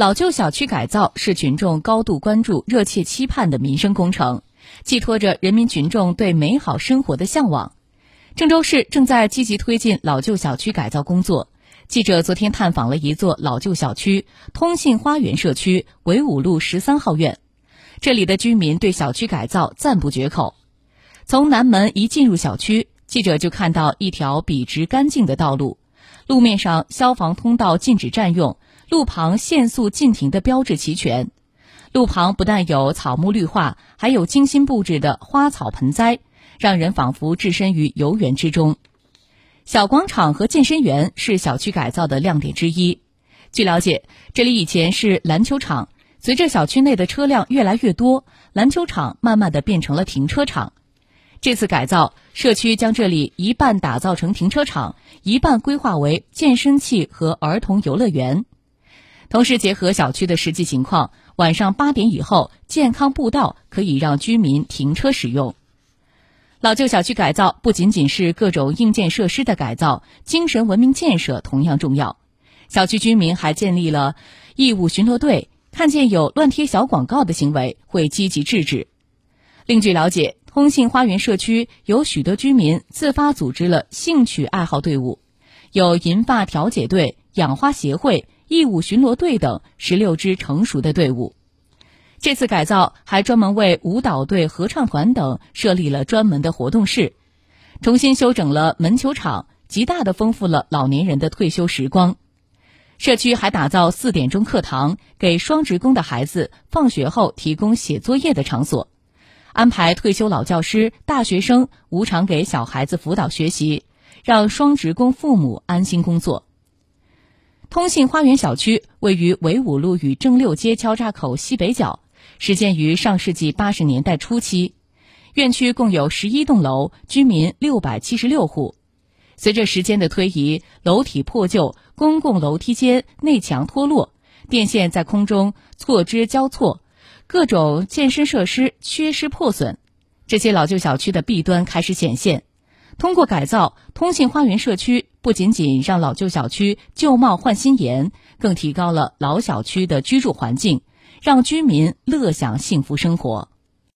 老旧小区改造是群众高度关注、热切期盼的民生工程，寄托着人民群众对美好生活的向往。郑州市正在积极推进老旧小区改造工作。记者昨天探访了一座老旧小区——通信花园社区纬五路十三号院，这里的居民对小区改造赞不绝口。从南门一进入小区，记者就看到一条笔直干净的道路，路面上消防通道禁止占用。路旁限速禁停的标志齐全，路旁不但有草木绿化，还有精心布置的花草盆栽，让人仿佛置身于游园之中。小广场和健身园是小区改造的亮点之一。据了解，这里以前是篮球场，随着小区内的车辆越来越多，篮球场慢慢的变成了停车场。这次改造，社区将这里一半打造成停车场，一半规划为健身器和儿童游乐园。同时结合小区的实际情况，晚上八点以后，健康步道可以让居民停车使用。老旧小区改造不仅仅是各种硬件设施的改造，精神文明建设同样重要。小区居民还建立了义务巡逻队，看见有乱贴小广告的行为，会积极制止。另据了解，通信花园社区有许多居民自发组织了兴趣爱好队伍，有银发调解队、养花协会。义务巡逻队等十六支成熟的队伍，这次改造还专门为舞蹈队、合唱团等设立了专门的活动室，重新修整了门球场，极大的丰富了老年人的退休时光。社区还打造四点钟课堂，给双职工的孩子放学后提供写作业的场所，安排退休老教师、大学生无偿给小孩子辅导学习，让双职工父母安心工作。通信花园小区位于纬五路与正六街交叉口西北角，始建于上世纪八十年代初期。院区共有十一栋楼，居民六百七十六户。随着时间的推移，楼体破旧，公共楼梯间内墙脱落，电线在空中错枝交错，各种健身设施缺失破损，这些老旧小区的弊端开始显现。通过改造通信花园社区，不仅仅让老旧小区旧貌换新颜，更提高了老小区的居住环境，让居民乐享幸福生活。